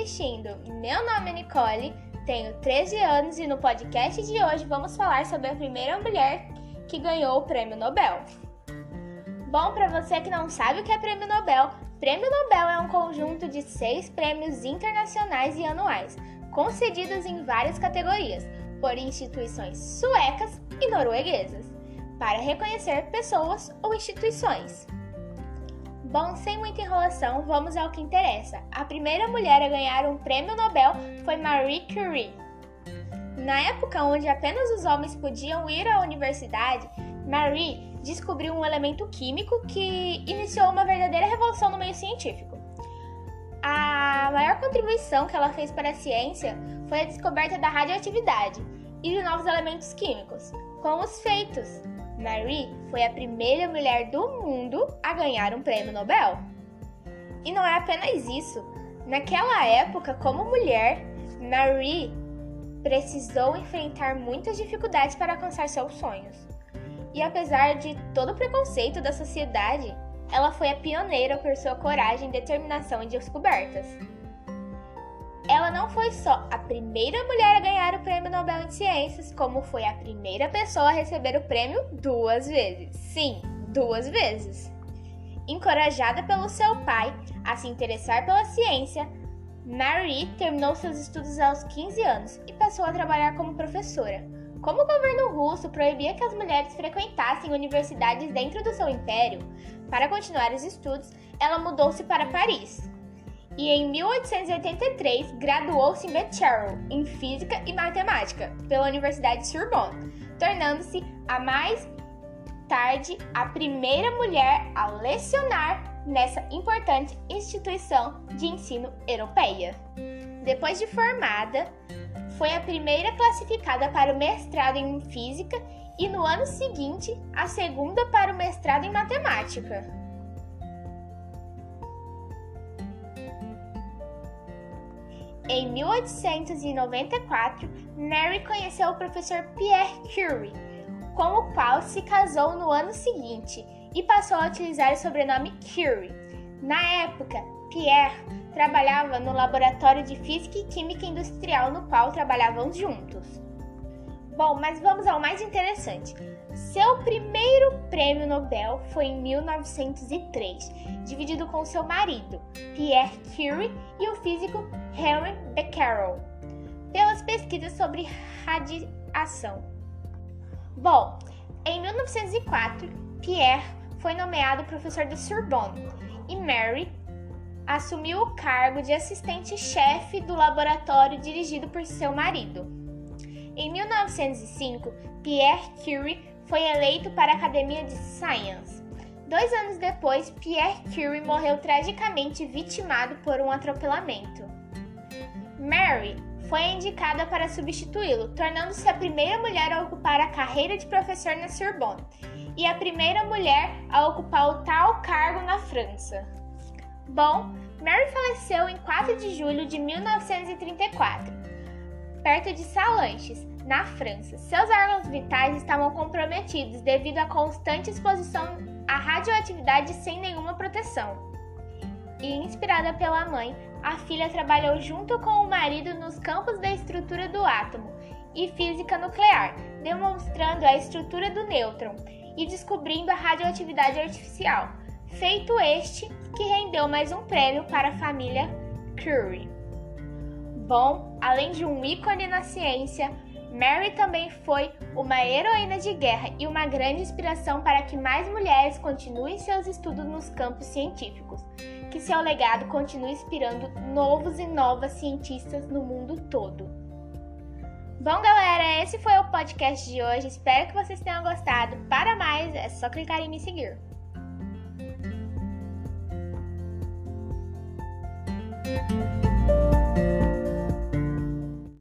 assistindo. Meu nome é Nicole, tenho 13 anos e no podcast de hoje vamos falar sobre a primeira mulher que ganhou o Prêmio Nobel. Bom, para você que não sabe o que é Prêmio Nobel, Prêmio Nobel é um conjunto de seis prêmios internacionais e anuais, concedidos em várias categorias por instituições suecas e norueguesas, para reconhecer pessoas ou instituições. Bom, sem muita enrolação, vamos ao que interessa. A primeira mulher a ganhar um prêmio Nobel foi Marie Curie. Na época onde apenas os homens podiam ir à universidade, Marie descobriu um elemento químico que iniciou uma verdadeira revolução no meio científico. A maior contribuição que ela fez para a ciência foi a descoberta da radioatividade e de novos elementos químicos, com os feitos Marie foi a primeira mulher do mundo a ganhar um prêmio Nobel. E não é apenas isso. Naquela época, como mulher, Marie precisou enfrentar muitas dificuldades para alcançar seus sonhos. E apesar de todo o preconceito da sociedade, ela foi a pioneira por sua coragem, determinação e descobertas. Ela não foi só a primeira mulher a ganhar o Prêmio Nobel de Ciências, como foi a primeira pessoa a receber o prêmio duas vezes. Sim, duas vezes. Encorajada pelo seu pai a se interessar pela ciência, Marie terminou seus estudos aos 15 anos e passou a trabalhar como professora. Como o governo russo proibia que as mulheres frequentassem universidades dentro do seu império, para continuar os estudos, ela mudou-se para Paris e em 1883 graduou-se em bachelor em Física e Matemática pela Universidade de Sorbonne, tornando-se a mais tarde a primeira mulher a lecionar nessa importante instituição de ensino europeia. Depois de formada, foi a primeira classificada para o mestrado em Física e no ano seguinte a segunda para o mestrado em Matemática. Em 1894, Mary conheceu o professor Pierre Curie, com o qual se casou no ano seguinte e passou a utilizar o sobrenome Curie. Na época, Pierre trabalhava no laboratório de Física e Química Industrial no qual trabalhavam juntos. Bom, mas vamos ao mais interessante. Seu primeiro prêmio Nobel foi em 1903, dividido com seu marido, Pierre Curie, e o físico Henry Becquerel, pelas pesquisas sobre radiação. Bom, em 1904, Pierre foi nomeado professor da Sorbonne e Mary assumiu o cargo de assistente-chefe do laboratório dirigido por seu marido. Em 1905, Pierre Curie foi eleito para a Academia de Science. Dois anos depois, Pierre Curie morreu tragicamente vitimado por um atropelamento. Mary foi indicada para substituí-lo, tornando-se a primeira mulher a ocupar a carreira de professor na Sorbonne e a primeira mulher a ocupar o tal cargo na França. Bom, Mary faleceu em 4 de julho de 1934, perto de Salanches, na França. Seus órgãos vitais estavam comprometidos devido à constante exposição à radioatividade sem nenhuma proteção. E inspirada pela mãe, a filha trabalhou junto com o marido nos campos da estrutura do átomo e física nuclear, demonstrando a estrutura do nêutron e descobrindo a radioatividade artificial. Feito este que rendeu mais um prêmio para a família Curie. Bom, além de um ícone na ciência, Mary também foi uma heroína de guerra e uma grande inspiração para que mais mulheres continuem seus estudos nos campos científicos, que seu legado continue inspirando novos e novas cientistas no mundo todo. Bom, galera, esse foi o podcast de hoje. Espero que vocês tenham gostado. Para mais, é só clicar em me seguir. Música